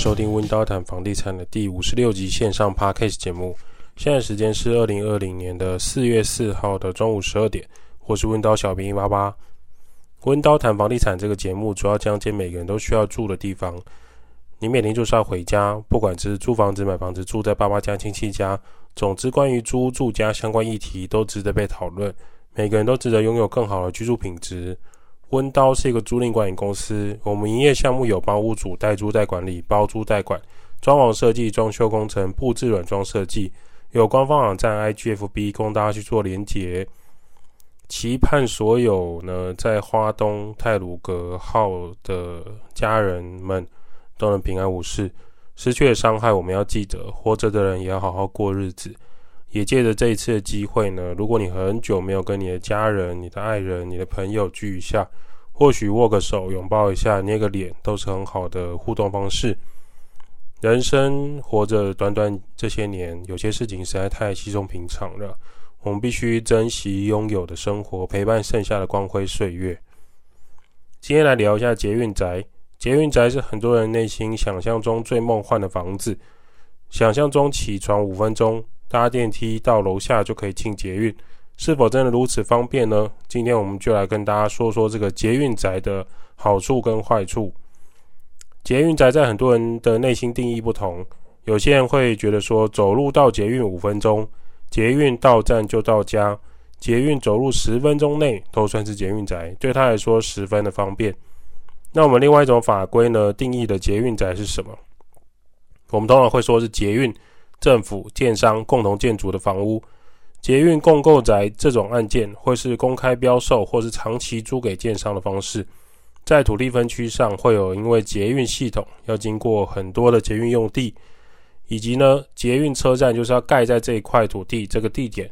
迎收听温刀谈房地产的第五十六集线上 Podcast 节目。现在时间是二零二零年的四月四号的中午十二点。我是温刀小兵一八八。温刀谈房地产这个节目主要讲解每个人都需要住的地方。你每天就是要回家，不管是租房子、买房子、住在爸妈家、亲戚家，总之关于租住家相关议题都值得被讨论。每个人都值得拥有更好的居住品质。温刀是一个租赁管理公司，我们营业项目有帮屋主代租代管理、包租代管、装潢设计、装修工程、布置软装设计，有官方网站 IGFB 供大家去做连结。期盼所有呢在花东泰鲁阁号的家人们都能平安无事。失去了伤害，我们要记得，活着的人也要好好过日子。也借着这一次的机会呢，如果你很久没有跟你的家人、你的爱人、你的朋友聚一下，或许握个手、拥抱一下、捏个脸，都是很好的互动方式。人生活着短短这些年，有些事情实在太稀松平常了，我们必须珍惜拥有的生活，陪伴剩下的光辉岁月。今天来聊一下捷运宅。捷运宅是很多人内心想象中最梦幻的房子，想象中起床五分钟。搭电梯到楼下就可以进捷运，是否真的如此方便呢？今天我们就来跟大家说说这个捷运宅的好处跟坏处。捷运宅在很多人的内心定义不同，有些人会觉得说走路到捷运五分钟，捷运到站就到家，捷运走路十分钟内都算是捷运宅，对他来说十分的方便。那我们另外一种法规呢，定义的捷运宅是什么？我们通常会说是捷运。政府、建商共同建筑的房屋，捷运共构宅这种案件，会是公开标售或是长期租给建商的方式。在土地分区上，会有因为捷运系统要经过很多的捷运用地，以及呢，捷运车站就是要盖在这一块土地这个地点，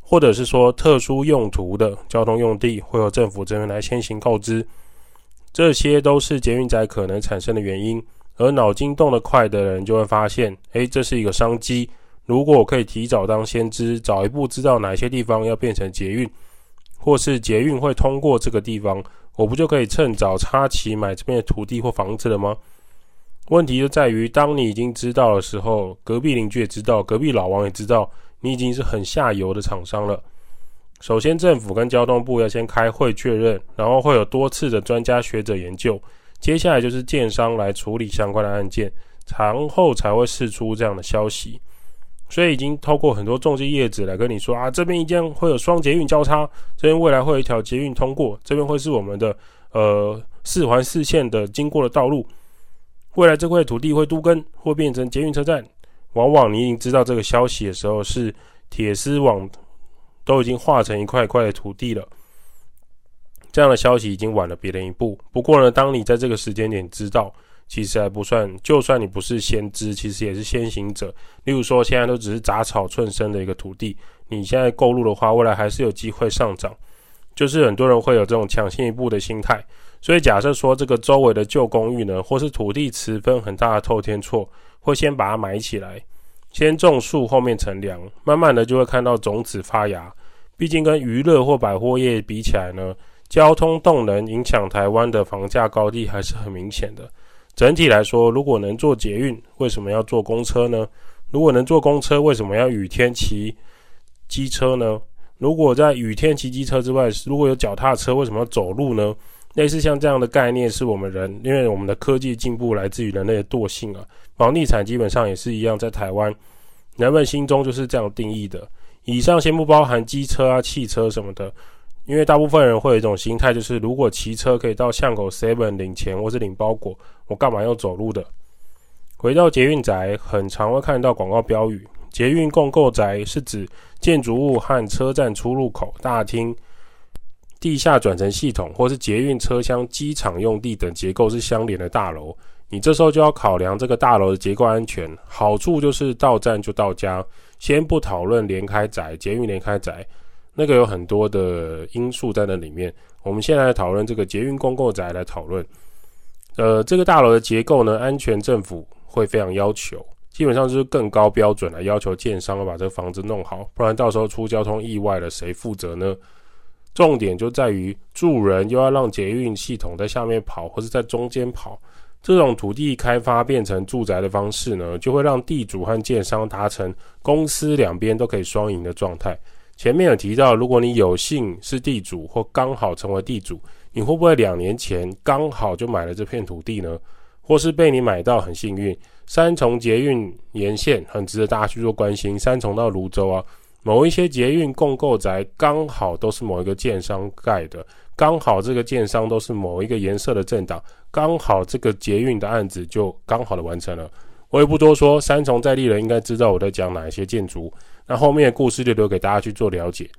或者是说特殊用途的交通用地，会由政府这边来先行告知。这些都是捷运宅可能产生的原因。而脑筋动得快的人就会发现，诶，这是一个商机。如果我可以提早当先知，早一步知道哪些地方要变成捷运，或是捷运会通过这个地方，我不就可以趁早插旗买这边的土地或房子了吗？问题就在于，当你已经知道的时候，隔壁邻居也知道，隔壁老王也知道，你已经是很下游的厂商了。首先，政府跟交通部要先开会确认，然后会有多次的专家学者研究。接下来就是建商来处理相关的案件，然后才会释出这样的消息。所以已经透过很多中介业者来跟你说啊，这边一定会有双捷运交叉，这边未来会有一条捷运通过，这边会是我们的呃四环四线的经过的道路。未来这块土地会都更，会变成捷运车站。往往你已经知道这个消息的时候，是铁丝网都已经化成一块一块的土地了。这样的消息已经晚了别人一步。不过呢，当你在这个时间点知道，其实还不算。就算你不是先知，其实也是先行者。例如说，现在都只是杂草寸生的一个土地，你现在购入的话，未来还是有机会上涨。就是很多人会有这种抢先一步的心态。所以假设说，这个周围的旧公寓呢，或是土地持分很大的透天厝，会先把它买起来，先种树，后面乘凉，慢慢的就会看到种子发芽。毕竟跟娱乐或百货业比起来呢，交通动能影响台湾的房价高低还是很明显的。整体来说，如果能坐捷运，为什么要坐公车呢？如果能坐公车，为什么要雨天骑机车呢？如果在雨天骑机车之外，如果有脚踏车，为什么要走路呢？类似像这样的概念，是我们人，因为我们的科技进步来自于人类的惰性啊。房地产基本上也是一样，在台湾，人们心中就是这样定义的。以上先不包含机车啊、汽车什么的。因为大部分人会有一种心态，就是如果骑车可以到巷口 Seven 领钱或是领包裹，我干嘛要走路的？回到捷运宅，很常会看到广告标语：捷运共构宅是指建筑物和车站出入口、大厅、地下转乘系统或是捷运车厢、机场用地等结构是相连的大楼。你这时候就要考量这个大楼的结构安全。好处就是到站就到家。先不讨论连开宅，捷运连开宅。那个有很多的因素在那里面，我们现在来讨论这个捷运共构宅来讨论。呃，这个大楼的结构呢，安全政府会非常要求，基本上就是更高标准来要求建商要把这个房子弄好，不然到时候出交通意外了，谁负责呢？重点就在于住人又要让捷运系统在下面跑，或是在中间跑，这种土地开发变成住宅的方式呢，就会让地主和建商达成公司两边都可以双赢的状态。前面有提到，如果你有幸是地主或刚好成为地主，你会不会两年前刚好就买了这片土地呢？或是被你买到很幸运？三重捷运沿线很值得大家去做关心。三重到泸州啊，某一些捷运共购宅刚好都是某一个建商盖的，刚好这个建商都是某一个颜色的政党，刚好这个捷运的案子就刚好的完成了。我也不多说，三重在地人应该知道我在讲哪些建筑。那后面的故事就留给大家去做了解。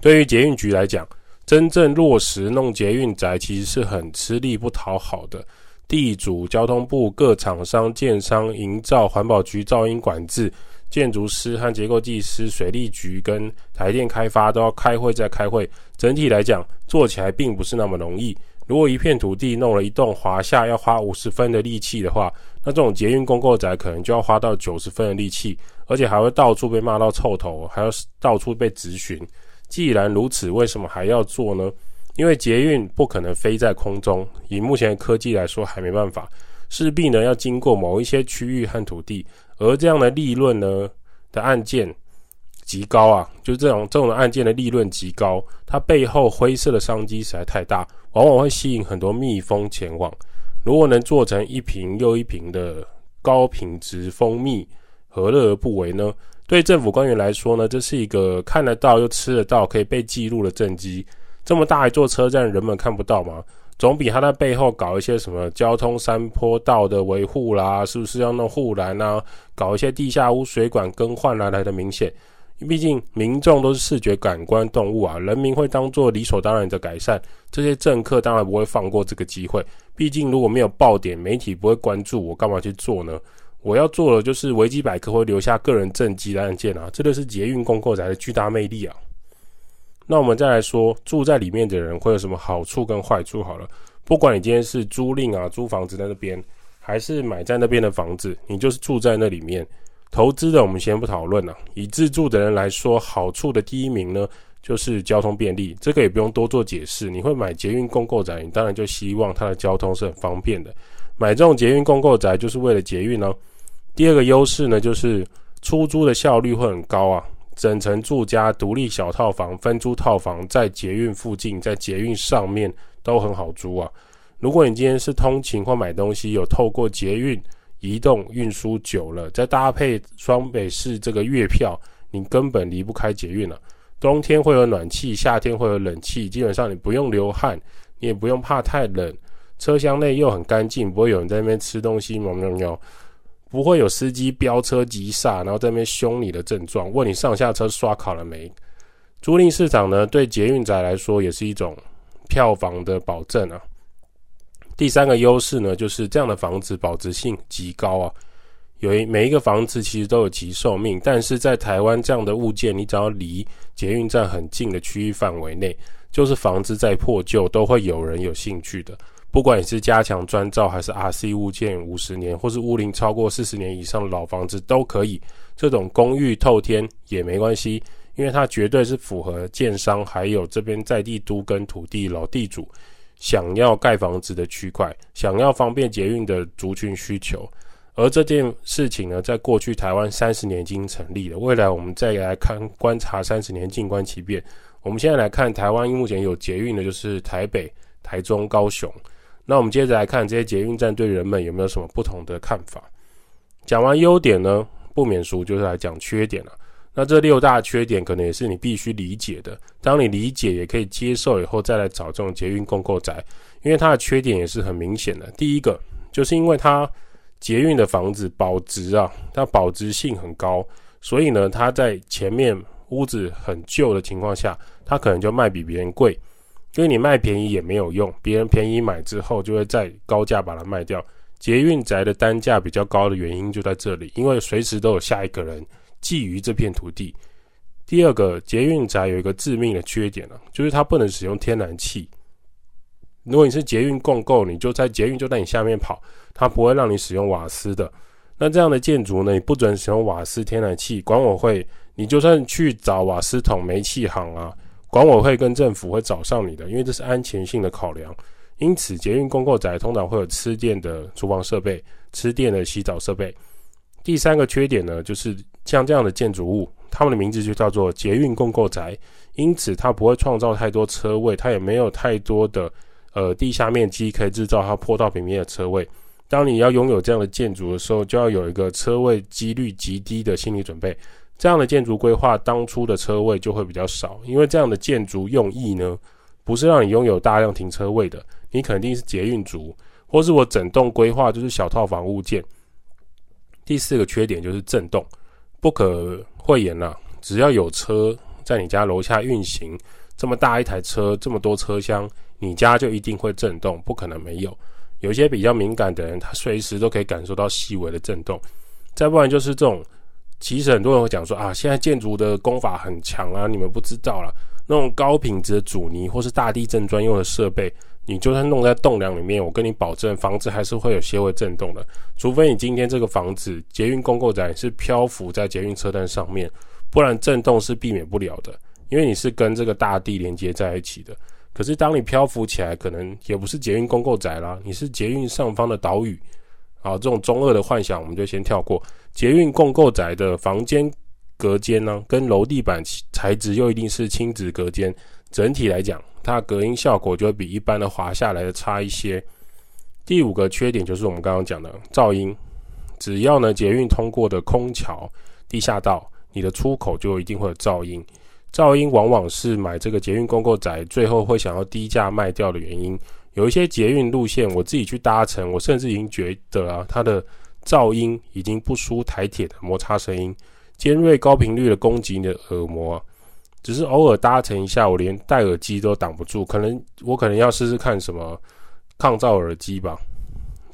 对于捷运局来讲，真正落实弄捷运宅其实是很吃力不讨好的。地主、交通部、各厂商、建商、营造、环保局、噪音管制、建筑师和结构技师、水利局跟台电开发都要开会再开会。整体来讲，做起来并不是那么容易。如果一片土地弄了一栋华厦，要花五十分的力气的话，那这种捷运共构宅可能就要花到九十分的力气。而且还会到处被骂到臭头，还要到处被质询。既然如此，为什么还要做呢？因为捷运不可能飞在空中，以目前的科技来说还没办法，势必呢要经过某一些区域和土地，而这样的利润呢的案件极高啊，就这种这种案件的利润极高，它背后灰色的商机实在太大，往往会吸引很多蜜蜂前往。如果能做成一瓶又一瓶的高品质蜂蜜，何乐而不为呢？对政府官员来说呢，这是一个看得到又吃得到、可以被记录的政绩。这么大一座车站，人们看不到吗？总比他在背后搞一些什么交通山坡道的维护啦，是不是要弄护栏啊？搞一些地下污水管更换来来的明显。毕竟民众都是视觉感官动物啊，人民会当做理所当然的改善。这些政客当然不会放过这个机会。毕竟如果没有爆点，媒体不会关注，我干嘛去做呢？我要做的就是维基百科会留下个人政绩的案件啊，这就是捷运共构宅的巨大魅力啊。那我们再来说住在里面的人会有什么好处跟坏处好了。不管你今天是租赁啊，租房子在那边，还是买在那边的房子，你就是住在那里面。投资的我们先不讨论了，以自住的人来说，好处的第一名呢，就是交通便利，这个也不用多做解释。你会买捷运共构宅，你当然就希望它的交通是很方便的。买这种捷运共构宅就是为了捷运呢。第二个优势呢，就是出租的效率会很高啊。整层住家、独立小套房、分租套房，在捷运附近、在捷运上面都很好租啊。如果你今天是通勤或买东西，有透过捷运移动运输久了，再搭配双北市这个月票，你根本离不开捷运了。冬天会有暖气，夏天会有冷气，基本上你不用流汗，你也不用怕太冷。车厢内又很干净，不会有人在那边吃东西，喵喵喵，不会有司机飙车急刹，然后在那边凶你的症状，问你上下车刷卡了没？租赁市场呢，对捷运宅来说也是一种票房的保证啊。第三个优势呢，就是这样的房子保值性极高啊。有一每一个房子其实都有其寿命，但是在台湾这样的物件，你只要离捷运站很近的区域范围内，就是房子再破旧，都会有人有兴趣的。不管你是加强专造还是 RC 物件，五十年或是屋龄超过四十年以上的老房子都可以。这种公寓透天也没关系，因为它绝对是符合建商还有这边在地都跟土地老地主想要盖房子的区块，想要方便捷运的族群需求。而这件事情呢，在过去台湾三十年已经成立了。未来我们再来看观察三十年，静观其变。我们现在来看台湾目前有捷运的，就是台北、台中、高雄。那我们接着来看这些捷运站对人们有没有什么不同的看法。讲完优点呢，不免俗就是来讲缺点了。那这六大缺点可能也是你必须理解的。当你理解也可以接受以后，再来找这种捷运共构宅，因为它的缺点也是很明显的。第一个就是因为它捷运的房子保值啊，它保值性很高，所以呢，它在前面屋子很旧的情况下，它可能就卖比别人贵。因为你卖便宜也没有用，别人便宜买之后就会再高价把它卖掉。捷运宅的单价比较高的原因就在这里，因为随时都有下一个人觊觎这片土地。第二个，捷运宅有一个致命的缺点啊，就是它不能使用天然气。如果你是捷运共构，你就在捷运就在你下面跑，它不会让你使用瓦斯的。那这样的建筑呢，你不准使用瓦斯、天然气。管委会，你就算去找瓦斯桶、煤气行啊。管委会跟政府会找上你的，因为这是安全性的考量。因此捷运公购宅通常会有吃电的厨房设备、吃电的洗澡设备。第三个缺点呢，就是像这样的建筑物，它们的名字就叫做捷运公购宅，因此它不会创造太多车位，它也没有太多的呃地下面积可以制造它坡道平面的车位。当你要拥有这样的建筑的时候，就要有一个车位几率极低的心理准备。这样的建筑规划，当初的车位就会比较少，因为这样的建筑用意呢，不是让你拥有大量停车位的，你肯定是捷运族，或是我整栋规划就是小套房物件。第四个缺点就是震动，不可讳言啦，只要有车在你家楼下运行，这么大一台车，这么多车厢，你家就一定会震动，不可能没有。有些比较敏感的人，他随时都可以感受到细微的震动。再不然就是这种。其实很多人会讲说啊，现在建筑的工法很强啊，你们不知道啦。那种高品质的阻尼或是大地震专用的设备，你就算弄在栋梁里面，我跟你保证，房子还是会有些微震动的。除非你今天这个房子捷运公共宅是漂浮在捷运车站上面，不然震动是避免不了的，因为你是跟这个大地连接在一起的。可是当你漂浮起来，可能也不是捷运公共宅啦，你是捷运上方的岛屿。啊，这种中二的幻想我们就先跳过。捷运共构宅的房间隔间呢，跟楼地板材质又一定是亲子隔间，整体来讲，它隔音效果就会比一般的华下来的差一些。第五个缺点就是我们刚刚讲的噪音，只要呢捷运通过的空桥、地下道，你的出口就一定会有噪音。噪音往往是买这个捷运共构宅最后会想要低价卖掉的原因。有一些捷运路线，我自己去搭乘，我甚至已经觉得啊，它的噪音已经不输台铁的摩擦声音，尖锐高频率的攻击你的耳膜。只是偶尔搭乘一下，我连戴耳机都挡不住，可能我可能要试试看什么抗噪耳机吧。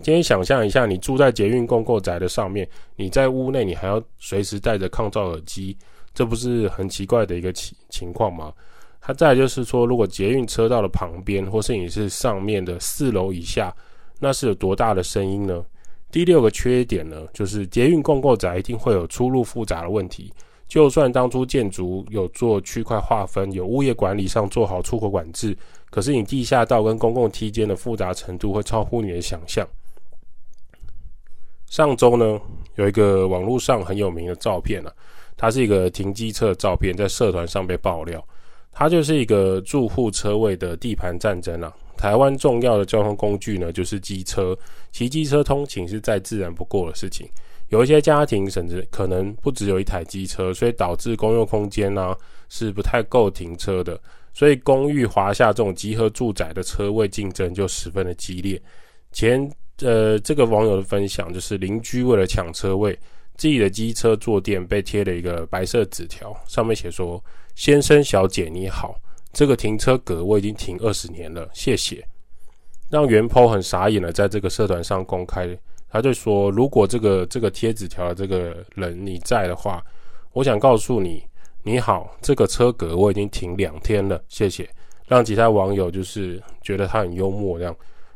今天想象一下，你住在捷运公购宅的上面，你在屋内，你还要随时戴着抗噪耳机，这不是很奇怪的一个情情况吗？它再就是说，如果捷运车道的旁边，或是你是上面的四楼以下，那是有多大的声音呢？第六个缺点呢，就是捷运共构宅一定会有出入复杂的问题。就算当初建筑有做区块划分，有物业管理上做好出口管制，可是你地下道跟公共梯间的复杂程度会超乎你的想象。上周呢，有一个网络上很有名的照片啊，它是一个停机车的照片，在社团上被爆料。它就是一个住户车位的地盘战争啊！台湾重要的交通工具呢，就是机车，骑机车通勤是再自然不过的事情。有一些家庭甚至可能不只有一台机车，所以导致公用空间呢、是不太够停车的，所以公寓、华厦这种集合住宅的车位竞争就十分的激烈。前呃，这个网友的分享就是邻居为了抢车位。自己的机车坐垫被贴了一个白色纸条，上面写说：“先生小姐你好，这个停车格我已经停二十年了，谢谢。”让原 PO 很傻眼了，在这个社团上公开，他就说：“如果这个这个贴纸条的这个人你在的话，我想告诉你，你好，这个车格我已经停两天了，谢谢。”让其他网友就是觉得他很幽默，这样。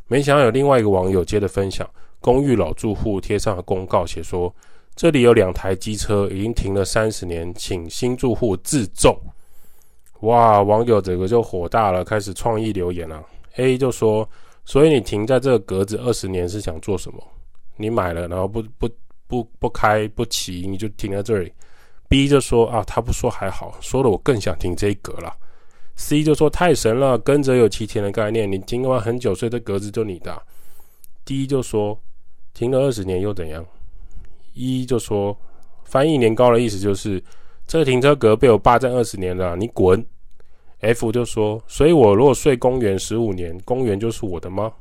没想到有另外一个网友接着分享，公寓老住户贴上了公告，写说。这里有两台机车，已经停了三十年，请新住户自重。哇，网友整个就火大了，开始创意留言了。A 就说：“所以你停在这个格子二十年是想做什么？你买了，然后不不不不开不骑，你就停在这里。”B 就说：“啊，他不说还好，说了我更想停这一格了。”C 就说：“太神了，跟着有其田的概念，你停完很久，所以这格子就你的。”D 就说：“停了二十年又怎样？”一就说，翻译年糕的意思就是，这个停车格被我霸占二十年了，你滚。F 就说，所以我如果睡公园十五年，公园就是我的吗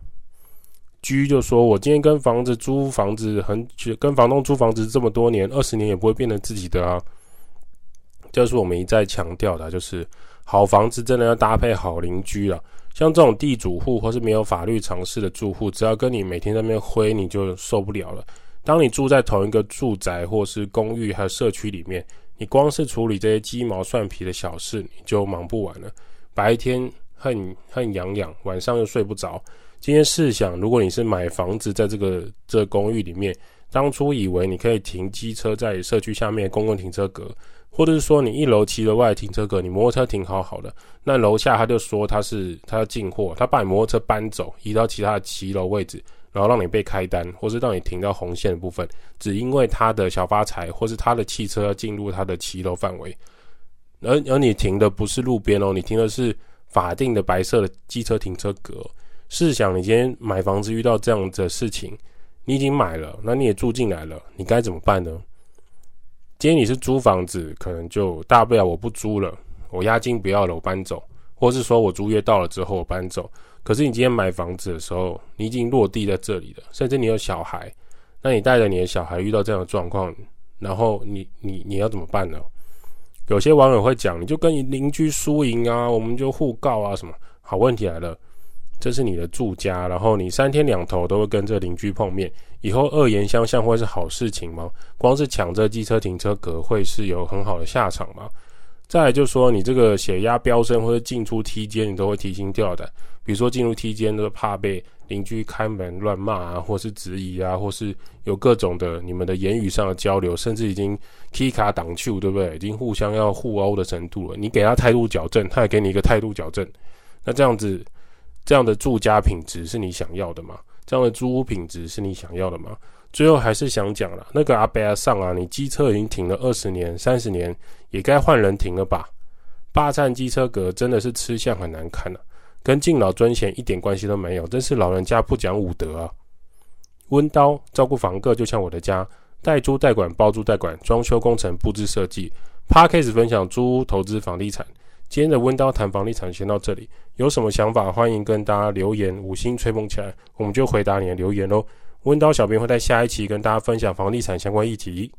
？G 就说，我今天跟房子租房子很久，跟房东租房子这么多年，二十年也不会变成自己的啊。这是我们一再强调的，就是好房子真的要搭配好邻居啊。像这种地主户或是没有法律常识的住户，只要跟你每天在那边挥，你就受不了了。当你住在同一个住宅或是公寓还有社区里面，你光是处理这些鸡毛蒜皮的小事，你就忙不完了。白天恨恨痒痒，晚上又睡不着。今天试想，如果你是买房子在这个这公寓里面，当初以为你可以停机车在社区下面公共停车格，或者是说你一楼骑楼外停车格，你摩托车停好好的，那楼下他就说他是他要进货，他把你摩托车搬走，移到其他的骑楼位置，然后让你被开单，或是让你停到红线的部分，只因为他的小发财，或是他的汽车进入他的骑楼范围，而而你停的不是路边哦，你停的是法定的白色的机车停车格。试想你今天买房子遇到这样的事情，你已经买了，那你也住进来了，你该怎么办呢？今天你是租房子，可能就大不了我不租了，我押金不要了，我搬走，或是说我租约到了之后我搬走。可是你今天买房子的时候，你已经落地在这里了，甚至你有小孩，那你带着你的小孩遇到这样的状况，然后你你你要怎么办呢？有些网友会讲，你就跟你邻居输赢啊，我们就互告啊什么。好，问题来了，这是你的住家，然后你三天两头都会跟这邻居碰面，以后恶言相向会是好事情吗？光是抢这机车停车格会是有很好的下场吗？再来就是说，你这个血压飙升或者进出梯间，你都会提心吊胆。比如说进入梯间都怕被邻居开门乱骂啊，或是质疑啊，或是有各种的你们的言语上的交流，甚至已经 K 卡挡去，对不对？已经互相要互殴的程度了。你给他态度矫正，他也给你一个态度矫正。那这样子，这样的住家品质是你想要的吗？这样的租屋品质是你想要的吗？最后还是想讲了，那个阿伯阿上啊，你机车已经停了二十年、三十年，也该换人停了吧？霸占机车格真的是吃相很难看啊，跟敬老尊贤一点关系都没有，真是老人家不讲武德啊！温刀照顾房客就像我的家，代租代管、包租代管、装修工程、布置设计。Podcast 分享租屋投资房地产，今天的温刀谈房地产先到这里，有什么想法欢迎跟大家留言，五星吹捧起来，我们就回答你的留言喽。温刀小编会在下一期跟大家分享房地产相关议题。